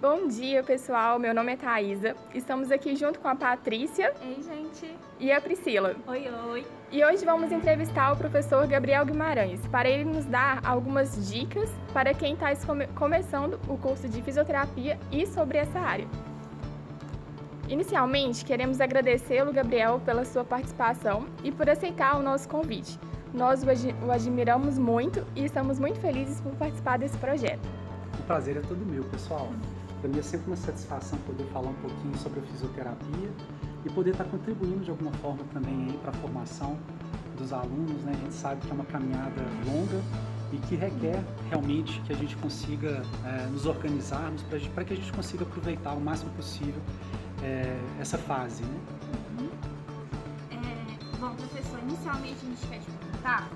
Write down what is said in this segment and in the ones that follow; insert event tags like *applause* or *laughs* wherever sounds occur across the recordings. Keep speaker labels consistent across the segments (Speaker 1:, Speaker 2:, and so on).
Speaker 1: Bom dia, pessoal. Meu nome é Thaisa. Estamos aqui junto com a Patrícia.
Speaker 2: Ei, gente.
Speaker 1: E a Priscila.
Speaker 2: Oi, oi.
Speaker 1: E hoje vamos entrevistar o professor Gabriel Guimarães para ele nos dar algumas dicas para quem está come começando o curso de fisioterapia e sobre essa área. Inicialmente, queremos agradecê-lo, Gabriel, pela sua participação e por aceitar o nosso convite. Nós o admiramos muito e estamos muito felizes por participar desse projeto.
Speaker 3: O prazer é todo meu, pessoal. Para mim é sempre uma satisfação poder falar um pouquinho sobre a fisioterapia e poder estar contribuindo de alguma forma também para a formação dos alunos. Né? A gente sabe que é uma caminhada longa e que requer realmente que a gente consiga é, nos organizarmos para que a gente consiga aproveitar o máximo possível é, essa fase. Né?
Speaker 2: Uhum. É, bom, professor, inicialmente a gente quer te perguntar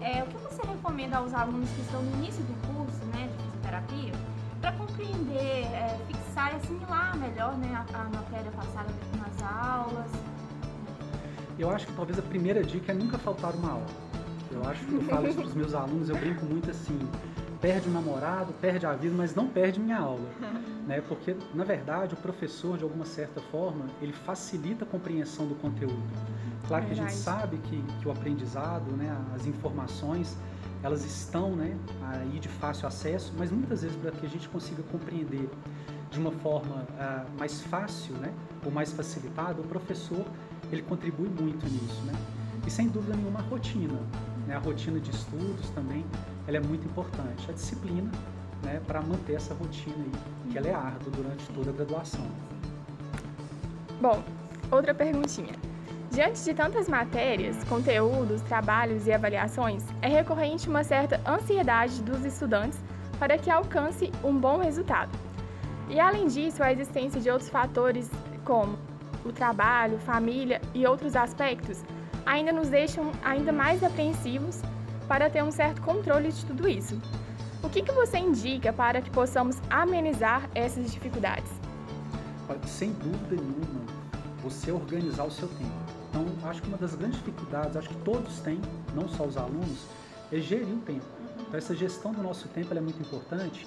Speaker 2: é, o que você recomenda aos alunos que estão no início do curso né, de fisioterapia para compreender, é, fixar e assimilar melhor né, a, a matéria passada nas aulas?
Speaker 3: Eu acho que talvez a primeira dica é nunca faltar uma aula. Eu acho que eu falo isso para os meus alunos, eu brinco muito assim, perde o namorado, perde a vida, mas não perde minha aula. né? Porque, na verdade, o professor, de alguma certa forma, ele facilita a compreensão do conteúdo. Claro que a gente sabe que, que o aprendizado, né, as informações, elas estão né, aí de fácil acesso, mas muitas vezes para que a gente consiga compreender de uma forma uh, mais fácil né, ou mais facilitada, o professor ele contribui muito nisso. Né? E sem dúvida nenhuma a rotina, né, a rotina de estudos também, ela é muito importante. A disciplina né, para manter essa rotina aí, que ela é árdua durante toda a graduação.
Speaker 1: Bom, outra perguntinha. Diante de tantas matérias, conteúdos, trabalhos e avaliações, é recorrente uma certa ansiedade dos estudantes para que alcance um bom resultado. E além disso, a existência de outros fatores como o trabalho, família e outros aspectos ainda nos deixam ainda mais apreensivos para ter um certo controle de tudo isso. O que, que você indica para que possamos amenizar essas dificuldades?
Speaker 3: Sem dúvida nenhuma, você organizar o seu tempo. Então, acho que uma das grandes dificuldades, acho que todos têm, não só os alunos, é gerir o tempo. Então, essa gestão do nosso tempo é muito importante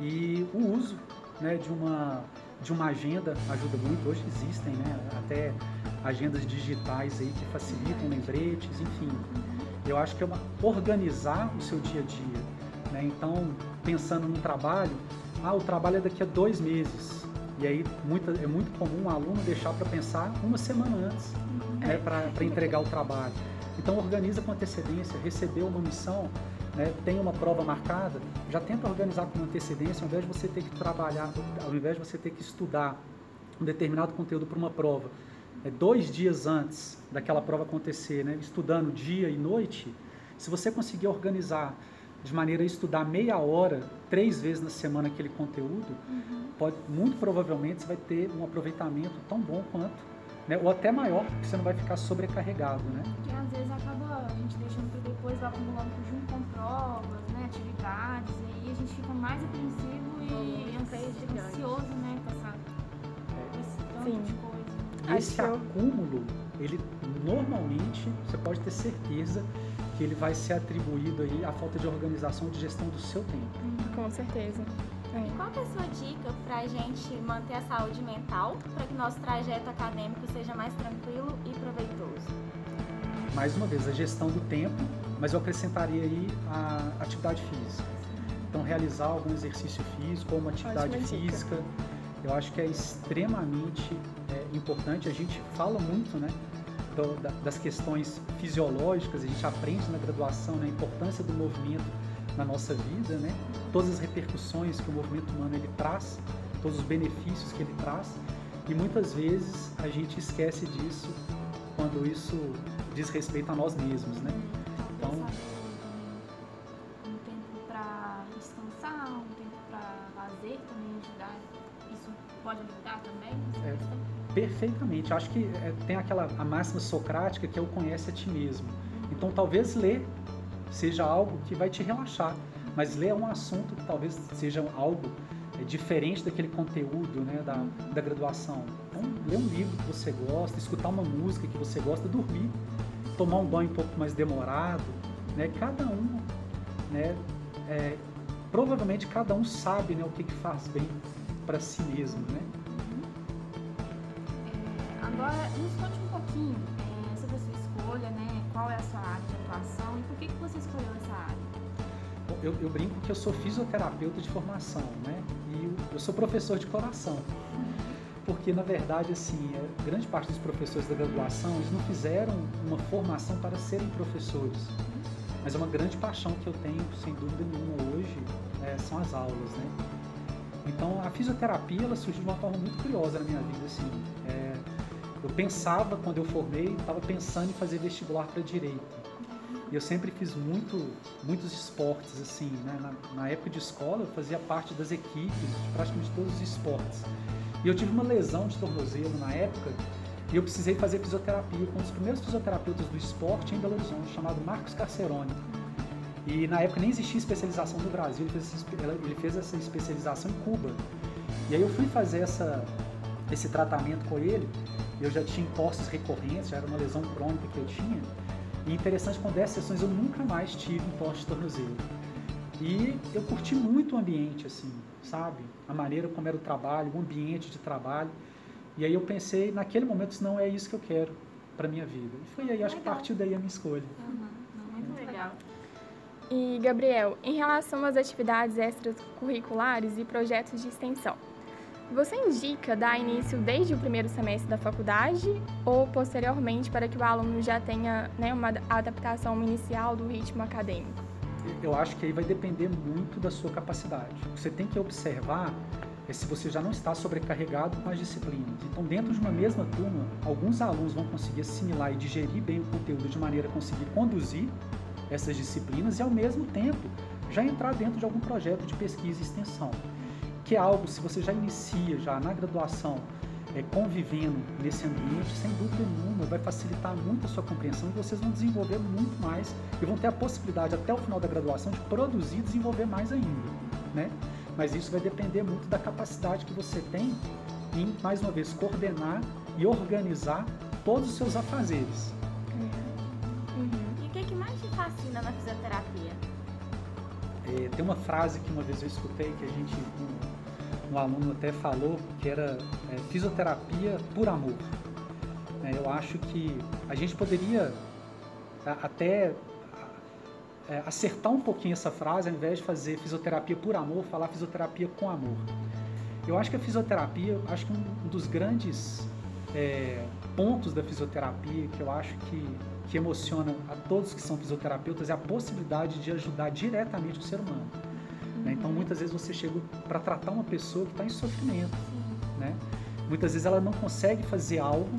Speaker 3: e o uso né, de, uma, de uma agenda ajuda muito. Hoje existem né, até agendas digitais aí que facilitam lembretes, enfim. Eu acho que é uma, organizar o seu dia a dia. Né? Então, pensando no trabalho, ah, o trabalho é daqui a dois meses. E aí muita, é muito comum um aluno deixar para pensar uma semana antes né, para entregar o trabalho. Então organiza com antecedência, recebeu uma missão, né, tem uma prova marcada, já tenta organizar com antecedência, ao invés de você ter que trabalhar, ao invés de você ter que estudar um determinado conteúdo para uma prova, é, dois dias antes daquela prova acontecer, né, estudando dia e noite, se você conseguir organizar de maneira a estudar meia hora, três vezes na semana aquele conteúdo, uhum. pode, muito provavelmente você vai ter um aproveitamento tão bom quanto né? Ou até maior, porque você não vai ficar sobrecarregado, né?
Speaker 2: Porque às vezes acaba a gente deixando para depois, vai acumulando junto com provas, né? Atividades, e aí a gente fica mais apreensivo e ansioso, né? Com essa, com esse tanto Sim. de coisa.
Speaker 3: E esse acúmulo, ele normalmente, você pode ter certeza que ele vai ser atribuído aí à falta de organização de gestão do seu tempo.
Speaker 1: Com certeza.
Speaker 2: E qual é a sua dica para a gente manter a saúde mental para que nosso trajeto acadêmico seja mais tranquilo e proveitoso?
Speaker 3: Mais uma vez, a gestão do tempo, mas eu acrescentaria aí a atividade física. Então, realizar algum exercício físico ou uma atividade Ótima física, dica. eu acho que é extremamente é, importante. A gente fala muito, né? Das questões fisiológicas, a gente aprende na graduação né, a importância do movimento na nossa vida, né? Todas as repercussões que o movimento humano ele traz, todos os benefícios que ele traz, e muitas vezes a gente esquece disso quando isso diz respeito a nós mesmos, né?
Speaker 2: Então, um tempo para descansar, um tempo para lazer também ajudar. Isso pode ajudar também? É,
Speaker 3: perfeitamente. Acho que é, tem aquela a máxima socrática que é o conhece a ti mesmo. Então, talvez ler seja algo que vai te relaxar. Mas ler é um assunto que talvez seja algo é, diferente daquele conteúdo né, da, da graduação. Então, ler um livro que você gosta, escutar uma música que você gosta, dormir, tomar um banho um pouco mais demorado. Né, cada um, né, é, provavelmente cada um sabe né, o que, que faz bem para si mesmo, né?
Speaker 2: É, agora, nos conte que, que você escolheu essa área?
Speaker 3: Eu, eu brinco que eu sou fisioterapeuta de formação, né? E eu, eu sou professor de coração. Porque, na verdade, assim, é, grande parte dos professores da graduação, eles não fizeram uma formação para serem professores. Mas é uma grande paixão que eu tenho, sem dúvida nenhuma, hoje, é, são as aulas, né? Então, a fisioterapia, ela surgiu de uma forma muito curiosa na minha vida, assim. É, eu pensava, quando eu formei, estava pensando em fazer vestibular para Direito. E eu sempre fiz muito, muitos esportes, assim, né? Na, na, época de escola, eu fazia parte das equipes de praticamente todos os esportes. E eu tive uma lesão de tornozelo na época e eu precisei fazer fisioterapia com um dos primeiros fisioterapeutas do esporte em Belo Horizonte, chamado Marcos Carcerone. E na época nem existia especialização no Brasil, ele fez, ele fez essa especialização em Cuba. E aí eu fui fazer essa, esse tratamento com ele, eu já tinha impostos recorrentes, já era uma lesão crônica que eu tinha. E interessante, com 10 sessões eu nunca mais tive imposto de tornozelo. E eu curti muito o ambiente, assim, sabe? A maneira como era o trabalho, o ambiente de trabalho. E aí eu pensei, naquele momento, não é isso que eu quero para minha vida. E foi aí, acho que partiu daí a minha escolha.
Speaker 2: Uhum. Muito legal.
Speaker 1: E, Gabriel, em relação às atividades extracurriculares e projetos de extensão, você indica dar início desde o primeiro semestre da faculdade ou posteriormente para que o aluno já tenha né, uma adaptação inicial do ritmo acadêmico?
Speaker 3: Eu acho que aí vai depender muito da sua capacidade. Você tem que observar é se você já não está sobrecarregado com as disciplinas. Então, dentro de uma mesma turma, alguns alunos vão conseguir assimilar e digerir bem o conteúdo de maneira a conseguir conduzir essas disciplinas e, ao mesmo tempo, já entrar dentro de algum projeto de pesquisa e extensão. Que é algo, se você já inicia já na graduação, é, convivendo nesse ambiente, sem dúvida nenhuma, vai facilitar muito a sua compreensão e vocês vão desenvolver muito mais e vão ter a possibilidade, até o final da graduação, de produzir e desenvolver mais ainda. Né? Mas isso vai depender muito da capacidade que você tem em, mais uma vez, coordenar e organizar todos os seus afazeres.
Speaker 2: Uhum. E o que, é que mais te fascina na fisioterapia?
Speaker 3: É, tem uma frase que uma vez eu escutei que a gente, um, aluno até falou, que era é, fisioterapia por amor. É, eu acho que a gente poderia até é, acertar um pouquinho essa frase, ao invés de fazer fisioterapia por amor, falar fisioterapia com amor. Eu acho que a fisioterapia, acho que um dos grandes é, pontos da fisioterapia que eu acho que, que emociona a todos que são fisioterapeutas é a possibilidade de ajudar diretamente o ser humano. Né? Então, muitas vezes você chega para tratar uma pessoa que está em sofrimento. Né? Muitas vezes ela não consegue fazer algo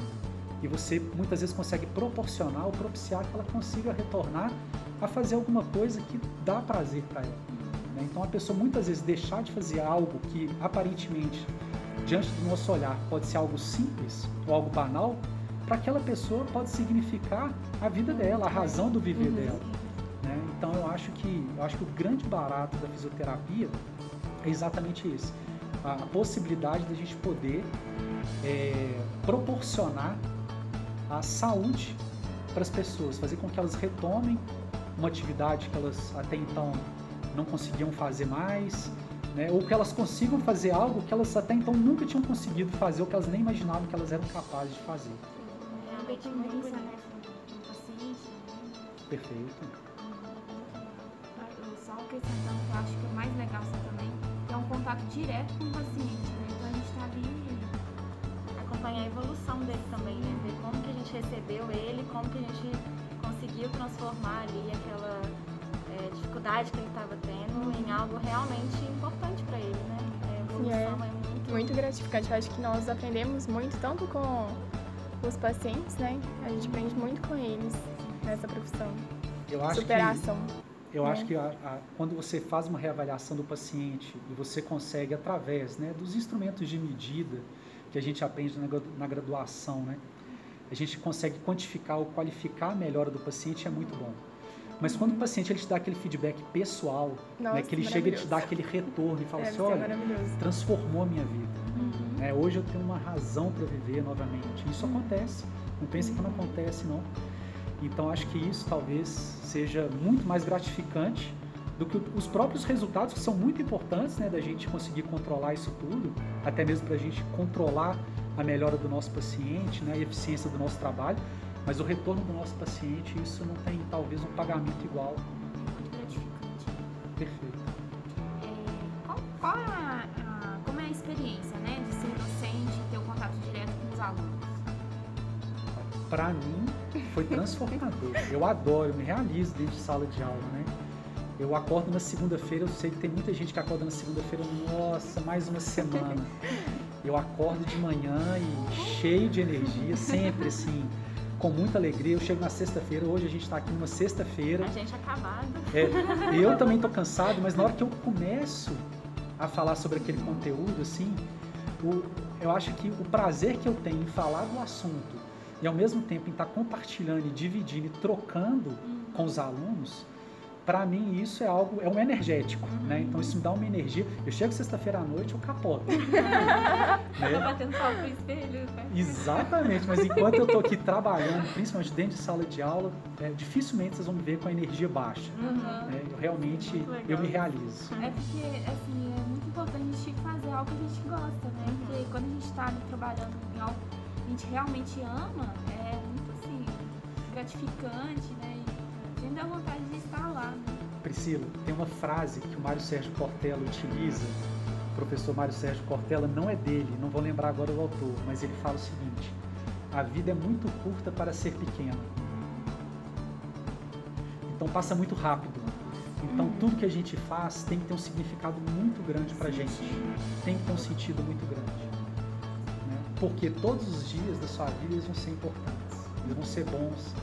Speaker 3: e você muitas vezes consegue proporcionar ou propiciar que ela consiga retornar a fazer alguma coisa que dá prazer para ela. Né? Então a pessoa muitas vezes deixar de fazer algo que aparentemente, diante do nosso olhar, pode ser algo simples ou algo banal, para aquela pessoa pode significar a vida dela, a razão do viver uhum. dela. Né? Então eu acho que eu acho que o grande barato da fisioterapia é exatamente esse, a, a possibilidade da gente poder é, proporcionar a saúde para as pessoas, fazer com que elas retomem uma atividade que elas até então não conseguiam fazer mais, né? ou que elas consigam fazer algo que elas até então nunca tinham conseguido fazer, ou que elas nem imaginavam que elas eram capazes de fazer.
Speaker 2: Realmente muito bonito. paciente.
Speaker 3: Perfeito.
Speaker 2: Acrescentando que eu acho que o mais legal assim, também é um contato direto com o paciente, né? Então a gente está ali acompanhar a evolução dele também, né? Ver como que a gente recebeu ele, como que a gente conseguiu transformar ali aquela é, dificuldade que ele estava tendo em algo realmente importante para ele, né? É, a evolução é, é muito...
Speaker 1: muito gratificante. Eu acho que nós aprendemos muito, tanto com os pacientes, né? A gente aprende muito com eles nessa profissão.
Speaker 3: Eu acho
Speaker 1: Superação.
Speaker 3: Que, eu acho que a, a, quando você faz uma reavaliação do paciente e você consegue, através né, dos instrumentos de medida que a gente aprende na, na graduação, né? a gente consegue quantificar ou qualificar a melhora do paciente é muito bom. Mas quando o paciente ele te dá aquele feedback pessoal, Nossa, né, que ele chega e te dá aquele retorno e fala assim, olha, transformou a minha vida. Uhum. É, hoje eu tenho uma razão para viver novamente. Isso uhum. acontece. Não pense que não acontece, não. Então acho que isso talvez seja muito mais gratificante do que os próprios resultados, que são muito importantes, né, da gente conseguir controlar isso tudo, até mesmo para a gente controlar a melhora do nosso paciente, né, a eficiência do nosso trabalho, mas o retorno do nosso paciente, isso não tem talvez um pagamento igual.
Speaker 2: Muito gratificante.
Speaker 3: Perfeito.
Speaker 2: É, qual, qual a, a- como é a experiência, né, de ser docente e ter o contato direto com os alunos?
Speaker 3: Para mim, foi transformador. Eu adoro, eu me realizo dentro de sala de aula, né? Eu acordo na segunda-feira, eu sei que tem muita gente que acorda na segunda-feira, nossa, mais uma semana. Eu acordo de manhã e cheio de energia, sempre assim, com muita alegria. Eu chego na sexta-feira, hoje a gente está aqui numa sexta-feira.
Speaker 2: A gente acabado.
Speaker 3: É, eu também tô cansado, mas na hora que eu começo a falar sobre aquele conteúdo, assim, o- eu acho que o prazer que eu tenho em falar do assunto e ao mesmo tempo em estar compartilhando e dividindo e trocando com os alunos, para mim isso é algo, é um energético, né? Então isso me dá uma energia. Eu chego sexta-feira à noite, eu capoto.
Speaker 2: Tá *laughs*
Speaker 3: né?
Speaker 2: batendo palma pro espelho, né?
Speaker 3: Exatamente, mas enquanto eu tô aqui trabalhando, principalmente dentro de sala de aula, é, dificilmente vocês vão me ver com a energia baixa.
Speaker 2: Uhum.
Speaker 3: né? Eu realmente, eu me realizo.
Speaker 2: É porque, assim, é muito importante a gente fazer algo que a gente gosta, né? Porque quando a gente tá ali trabalhando em algo gente realmente ama, é muito, assim, gratificante, né? E a gente dá vontade de estar lá, né?
Speaker 3: Priscila, tem uma frase que o Mário Sérgio Cortella utiliza, o professor Mário Sérgio Cortella não é dele, não vou lembrar agora o autor, mas ele fala o seguinte: a vida é muito curta para ser pequena. Então passa muito rápido. Então tudo que a gente faz tem que ter um significado muito grande para a gente, tem que ter um sentido muito grande. Porque todos os dias da sua vida eles vão ser importantes, eles vão ser bons,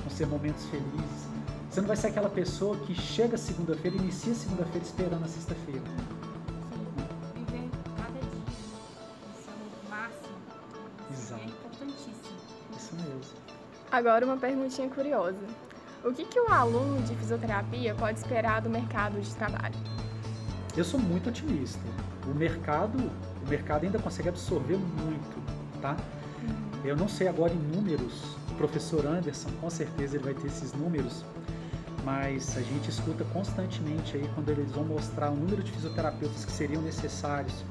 Speaker 3: vão ser momentos felizes. Você não vai ser aquela pessoa que chega segunda-feira e inicia segunda-feira esperando a sexta-feira.
Speaker 2: Sim, viver cada dia no seu máximo. Isso
Speaker 3: Exato.
Speaker 2: É importantíssimo.
Speaker 3: Isso mesmo.
Speaker 1: Agora uma perguntinha curiosa. O que, que o aluno de fisioterapia pode esperar do mercado de trabalho?
Speaker 3: Eu sou muito otimista. O mercado, o mercado ainda consegue absorver muito, tá? Eu não sei agora em números, o professor Anderson, com certeza ele vai ter esses números, mas a gente escuta constantemente aí quando eles vão mostrar o número de fisioterapeutas que seriam necessários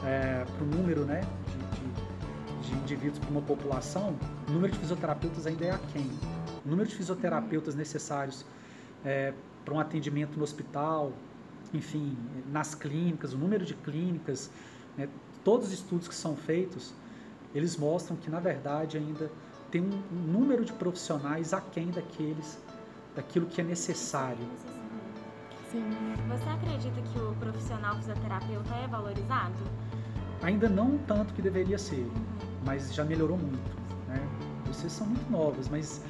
Speaker 3: para o número né, de, de- de indivíduos para uma população, o número de fisioterapeutas ainda é aquém. O número de fisioterapeutas necessários para um atendimento no hospital, enfim, nas clínicas, o número de clínicas, né, todos os estudos que são feitos, eles mostram que na verdade ainda tem um, um número de profissionais aquém daqueles, daquilo que é necessário.
Speaker 1: Sim.
Speaker 4: Você acredita que o profissional fisioterapeuta é valorizado?
Speaker 3: Ainda não tanto que deveria ser, mas já melhorou muito. Né? Vocês são muito novos, mas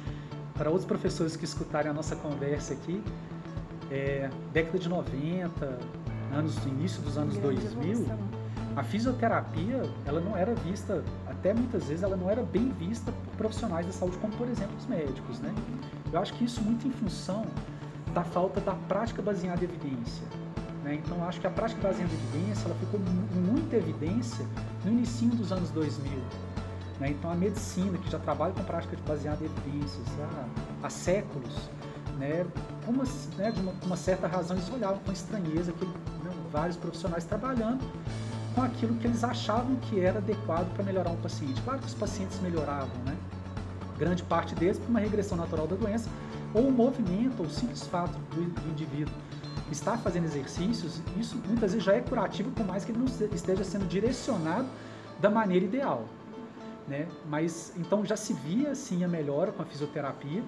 Speaker 3: para outros professores que escutarem a nossa conversa aqui, é, década de 90, anos, início dos anos
Speaker 1: Grande
Speaker 3: 2000,
Speaker 1: evolução.
Speaker 3: a fisioterapia ela não era vista, até muitas vezes ela não era bem vista por profissionais da saúde, como por exemplo os médicos, né? Eu acho que isso muito em função da falta da prática baseada em evidência. né? Então acho que a prática baseada em evidência ela ficou em muita evidência no início dos anos 2000. né? Então a medicina que já trabalha com prática baseada em evidências há, há séculos, né? Uma, né, de uma, uma certa razão eles olhavam com estranheza que vários profissionais trabalhando com aquilo que eles achavam que era adequado para melhorar um paciente. Claro que os pacientes melhoravam, né? Grande parte deles por uma regressão natural da doença, ou um movimento, ou o simples fato do, indivíduo estar fazendo exercícios, isso muitas vezes já é curativo, por mais que ele não esteja sendo direcionado da maneira ideal. Né? Mas então já se via sim a melhora com a fisioterapia,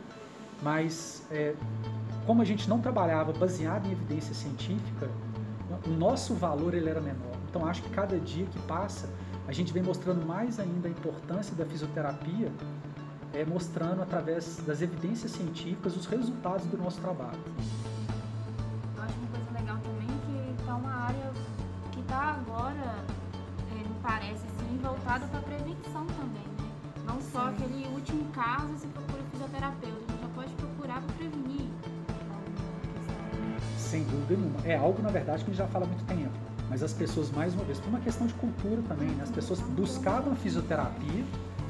Speaker 3: mas é, como a gente não trabalhava baseado em evidência científica, o nosso valor ele era menor. Então acho que cada dia que passa a gente vem mostrando mais ainda a importância da fisioterapia, é, mostrando através das evidências científicas os resultados do nosso trabalho.
Speaker 2: Eu acho uma coisa legal também que tá uma área que tá agora, é, me parece assim, voltada para prevenção também, né? Não só
Speaker 1: Sim.
Speaker 2: aquele último caso você procura fisioterapeuta, a gente já pode procurar para prevenir.
Speaker 3: Sem dúvida nenhuma. É algo, na verdade, que a gente já fala há muito tempo. Mas as pessoas, mais uma vez, por uma questão de cultura também, né? as pessoas buscavam a fisioterapia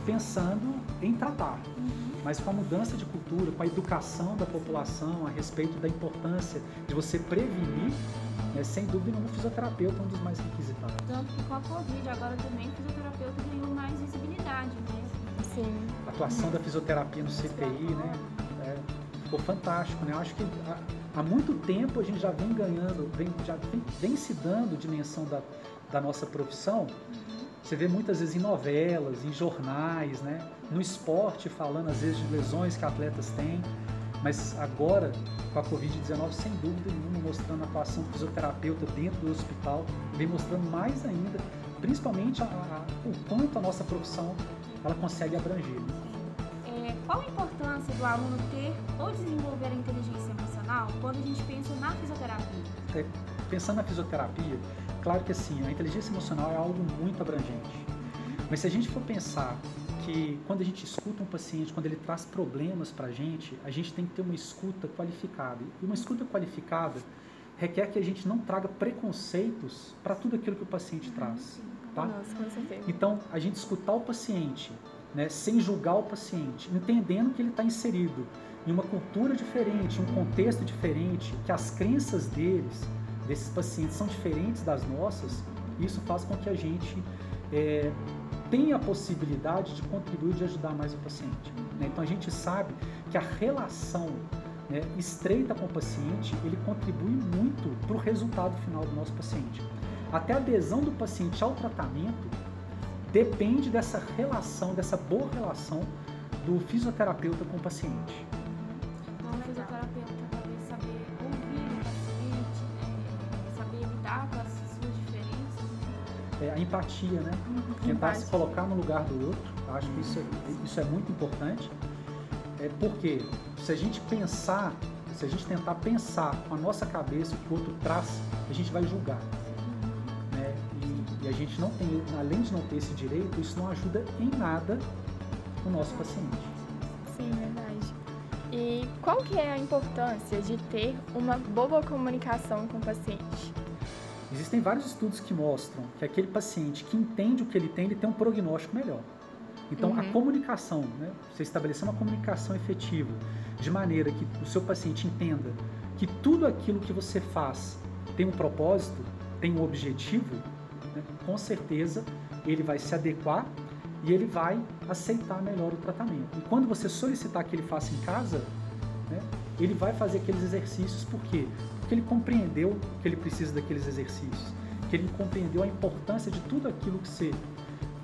Speaker 3: pensando em tratar. mas com a mudança de cultura, com a educação da população a respeito da importância de você prevenir, né, sem dúvida nenhuma, o fisioterapeuta é um dos mais requisitados.
Speaker 2: Tanto que com a Covid agora também o fisioterapeuta ganhou mais visibilidade, né?
Speaker 1: Sim.
Speaker 3: A atuação da fisioterapia no CTI, né? É, ficou fantástico, né? Eu acho que há, há, muito tempo a gente já vem ganhando, vem, já vem, vem se dando dimensão da, da nossa profissão. Você vê muitas vezes em novelas, em jornais, né? No esporte, falando às vezes de lesões que atletas têm. Mas agora, com a Covid-19, sem dúvida nenhuma, mostrando a atuação do fisioterapeuta dentro do hospital, vem mostrando mais ainda, principalmente a, a, o quanto a nossa profissão ela consegue abranger. Né?
Speaker 2: É, qual a importância do aluno ter ou desenvolver a inteligência quando a gente pensa na fisioterapia?
Speaker 3: É, pensando na fisioterapia, claro que assim, a inteligência emocional é algo muito abrangente. Mas se a gente for pensar que quando a gente escuta um paciente, quando ele traz problemas para a gente, a gente tem que ter uma escuta qualificada. E uma escuta qualificada requer que a gente não traga preconceitos para tudo aquilo que o paciente uhum, traz. Tá?
Speaker 1: Nossa, com certeza.
Speaker 3: Então, a gente escutar o paciente, né, sem julgar o paciente, entendendo que ele está inserido em uma cultura diferente, um contexto diferente, que as crenças deles, desses pacientes, são diferentes das nossas, isso faz com que a gente é, tem a possibilidade de contribuir, de ajudar mais o paciente. Né? Então a gente sabe que a relação né, estreita com o paciente, ele contribui muito para o resultado final do nosso paciente. Até a adesão do paciente ao tratamento depende dessa relação, dessa boa relação do fisioterapeuta com o paciente. É, a empatia, né? Uhum. Tentar se colocar no lugar do outro. Acho que isso é, isso é muito importante. É porque se a gente pensar, se a gente tentar pensar com a nossa cabeça o que o outro traz, a gente vai julgar. Né? E, e a gente não tem, além de não ter esse direito, isso não ajuda em nada o nosso paciente.
Speaker 1: Sim, verdade. E qual que é a importância de ter uma boa comunicação com o paciente?
Speaker 3: Existem vários estudos que mostram que aquele paciente que entende o que ele tem, ele tem um prognóstico melhor. Então, uhum. a comunicação, né? você estabelecer uma comunicação efetiva, de maneira que o seu paciente entenda que tudo aquilo que você faz tem um propósito, tem um objetivo, né? com certeza ele vai se adequar e ele vai aceitar melhor o tratamento. E quando você solicitar que ele faça em casa, né? Ele vai fazer aqueles exercícios, por quê? que ele compreendeu que ele precisa daqueles exercícios, que ele compreendeu a importância de tudo aquilo que você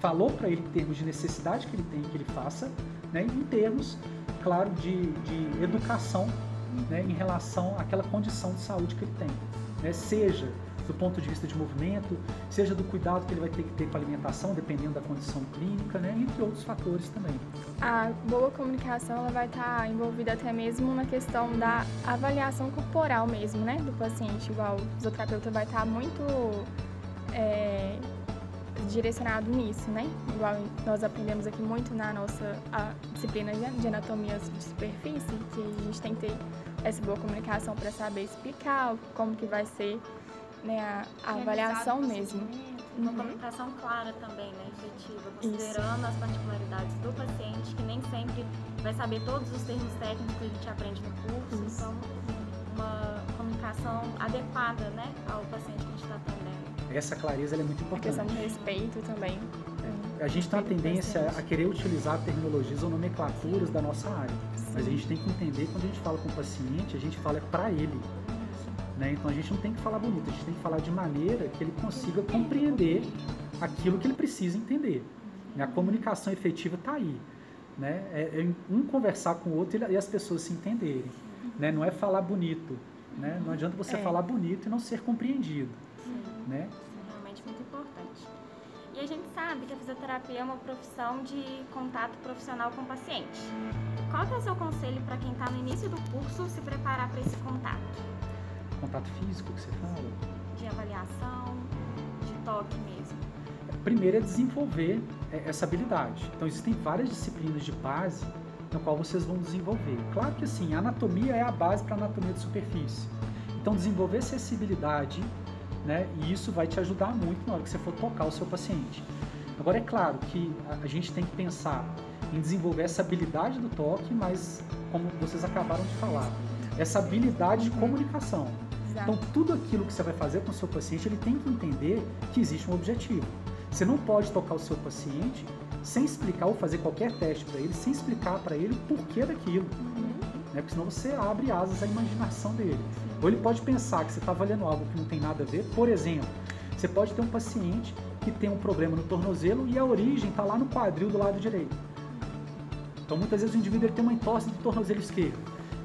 Speaker 3: falou para ele em termos de necessidade que ele tem que ele faça, né, em termos, claro, de, de educação né, em relação àquela condição de saúde que ele tem. Né, seja do ponto de vista de movimento, seja do cuidado que ele vai ter que ter com a alimentação, dependendo da condição clínica, né, entre outros fatores também.
Speaker 1: A boa comunicação ela vai estar tá envolvida até mesmo na questão da avaliação corporal mesmo, né, do paciente, igual o fisioterapeuta vai estar tá muito é, direcionado nisso, né? Igual nós aprendemos aqui muito na nossa disciplina de anatomia de superfície, que a gente tem que ter essa boa comunicação para saber explicar como que vai ser né, a, a avaliação mesmo.
Speaker 4: Uma uhum. comunicação clara também, né, efetiva, considerando Isso. as particularidades do paciente, que nem sempre vai saber todos os termos técnicos que a gente aprende no curso. Isso. Então, uma comunicação adequada, né, ao paciente que a gente está atendendo.
Speaker 3: Essa clareza é muito importante.
Speaker 1: A questão do respeito também.
Speaker 3: A gente tem uma tendência a querer utilizar terminologias ou nomenclaturas da nossa área, Sim. mas a gente tem que entender quando a gente fala com o paciente, a gente fala para ele. Né? Então a gente não tem que falar bonito, a gente tem que falar de maneira que ele consiga compreender aquilo que ele precisa entender. Né? A comunicação efetiva está aí. Né? É, é, um conversar com o outro e as pessoas se entenderem. Né? Não é falar bonito. Né? Não adianta você é. falar bonito e não ser compreendido.
Speaker 4: Sim.
Speaker 3: Né?
Speaker 4: Isso é realmente muito importante. E a gente sabe que a fisioterapia é uma profissão de contato profissional com o paciente. Qual é o seu conselho para quem está no início do curso se preparar para esse contato?
Speaker 3: Contato físico que você fala?
Speaker 4: De avaliação, de toque mesmo.
Speaker 3: Primeiro é desenvolver é, essa habilidade. Então existem várias disciplinas de base no qual vocês vão desenvolver. Claro que assim, a anatomia é a base para a anatomia de superfície. Então desenvolver acessibilidade, né? E isso vai te ajudar muito na hora que você for tocar o seu paciente. Agora é claro que a gente tem que pensar em desenvolver essa habilidade do toque, mas como vocês acabaram de falar, essa habilidade de comunicação.
Speaker 1: Exato.
Speaker 3: Então, tudo aquilo que você vai fazer com o seu paciente, ele tem que entender que existe um objetivo. Você não pode tocar o seu paciente sem explicar ou fazer qualquer teste para ele, sem explicar para ele o porquê daquilo. Né? Porque senão você abre asas à imaginação dele. Ou ele pode pensar que você está avaliando algo que não tem nada a ver. Por exemplo, você pode ter um paciente que tem um problema no tornozelo e a origem está lá no quadril do lado direito. Então, muitas vezes o indivíduo ele tem uma entorse do tornozelo esquerdo.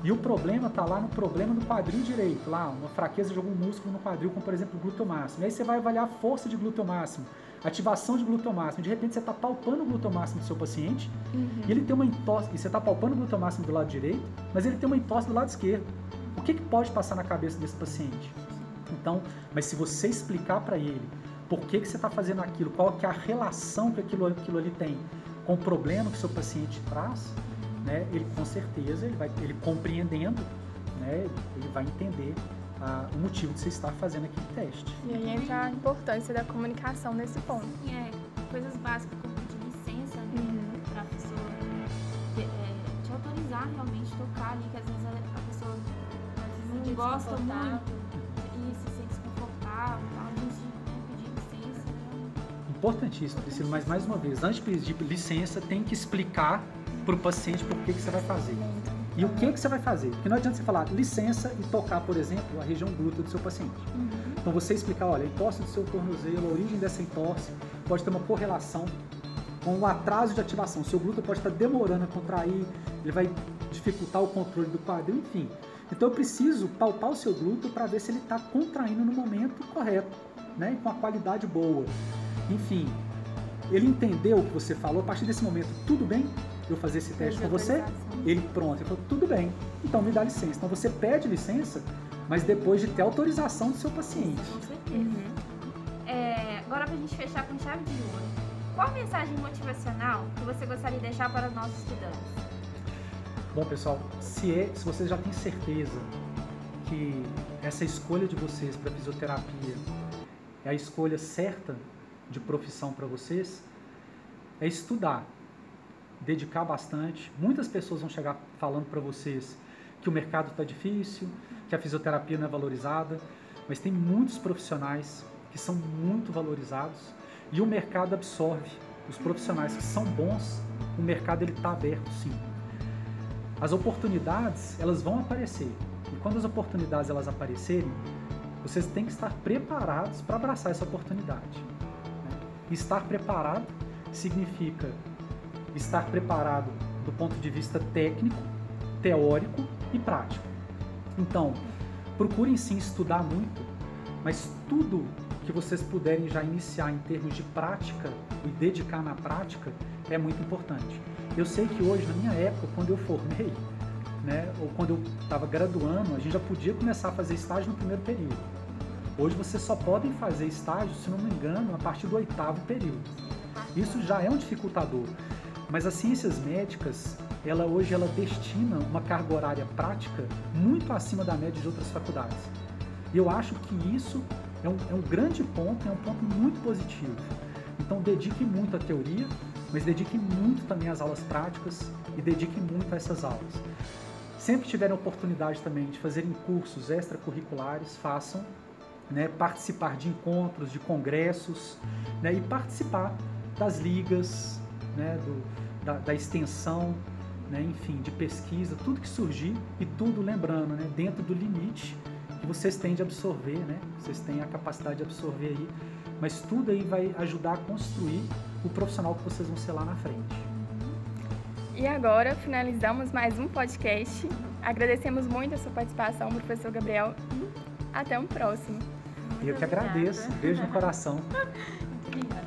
Speaker 3: E o problema está lá no problema do quadril direito, lá, uma fraqueza de algum músculo no quadril, como por exemplo o glúteo máximo. E aí você vai avaliar a força de glúteo máximo, ativação de glúteo máximo. De repente você está palpando o glúteo máximo do seu paciente
Speaker 1: Uhum.
Speaker 3: e ele tem uma entorse, e você está palpando o glúteo máximo do lado direito, mas ele tem uma entorse do lado esquerdo. O que, que pode passar na cabeça desse paciente? Então, mas se você explicar para ele por que, que você está fazendo aquilo, qual que é a relação que aquilo, aquilo ali tem com o problema que o seu paciente traz, né, ele com certeza, ele, vai, ele compreendendo, né, ele vai entender ah, o motivo de você estar fazendo aquele teste.
Speaker 1: E aí entra a importância da comunicação nesse ponto.
Speaker 2: Sim, é, coisas básicas como pedir licença, né?
Speaker 1: Uhum.
Speaker 2: Pra pessoa te, é, te autorizar realmente tocar ali, que às vezes a, a pessoa às vezes não gosta muito e se sente desconfortável,
Speaker 3: Importantíssimo, Priscila, mas mais uma vez, antes de pedir licença, tem que explicar para o paciente por que, que você vai fazer. E o que, que você vai fazer? Porque não adianta você falar licença e tocar, por exemplo, a região glútea do seu paciente. Então você explicar, olha, a entorse do seu tornozelo, a origem dessa entorse pode ter uma correlação com o atraso de ativação. O seu glúteo pode estar demorando a contrair, ele vai dificultar o controle do quadril, enfim. Então eu preciso palpar o seu glúteo para ver se ele está contraindo no momento correto, né? Com a qualidade boa. Enfim, ele entendeu o que você falou, a partir desse momento, tudo bem eu fazer esse teste com você? Ele, pronto, ele falou, tudo bem, então me dá licença. Então você pede licença, mas depois de ter autorização do seu paciente.
Speaker 2: Com certeza.
Speaker 1: Uhum.
Speaker 2: É, agora pra gente fechar com chave de ouro. Qual a mensagem motivacional que você gostaria de deixar para os nossos estudantes?
Speaker 3: Bom, pessoal, se, é, se vocês já têm certeza que essa escolha de vocês para fisioterapia é a escolha certa de profissão para vocês, é estudar, dedicar bastante. Muitas pessoas vão chegar falando para vocês que o mercado está difícil, que a fisioterapia não é valorizada, mas tem muitos profissionais que são muito valorizados e o mercado absorve os profissionais que são bons. O mercado ele está aberto, sim. As oportunidades elas vão aparecer e quando as oportunidades elas aparecerem, vocês têm que estar preparados para abraçar essa oportunidade. Estar preparado significa estar preparado do ponto de vista técnico, teórico e prático. Então, procurem sim estudar muito, mas tudo que vocês puderem já iniciar em termos de prática e dedicar na prática é muito importante. Eu sei que hoje, na minha época, quando eu formei, né, ou quando eu estava graduando, a gente já podia começar a fazer estágio no primeiro período. Hoje vocês só podem fazer estágio, se não me engano, a partir do oitavo período. Isso já é um dificultador. Mas as ciências médicas, ela hoje ela destina uma carga horária prática muito acima da média de outras faculdades. E eu acho que isso é um, é um grande ponto, é um ponto muito positivo. Então dedique muito à teoria, mas dedique muito também às aulas práticas e dedique muito a essas aulas. Sempre tiverem oportunidade também de fazerem cursos extracurriculares, façam, né, participar de encontros, de congressos, né, e participar das ligas, né, do, da, da extensão, né, enfim, de pesquisa, tudo que surgir e tudo lembrando, né, dentro do limite que vocês têm de absorver, né, vocês têm a capacidade de absorver aí, mas tudo aí vai ajudar a construir o profissional que vocês vão ser lá na frente.
Speaker 1: E agora finalizamos mais um podcast. Agradecemos muito a sua participação, professor Gabriel, até um próximo.
Speaker 3: E eu que agradeço, beijo no coração. *laughs*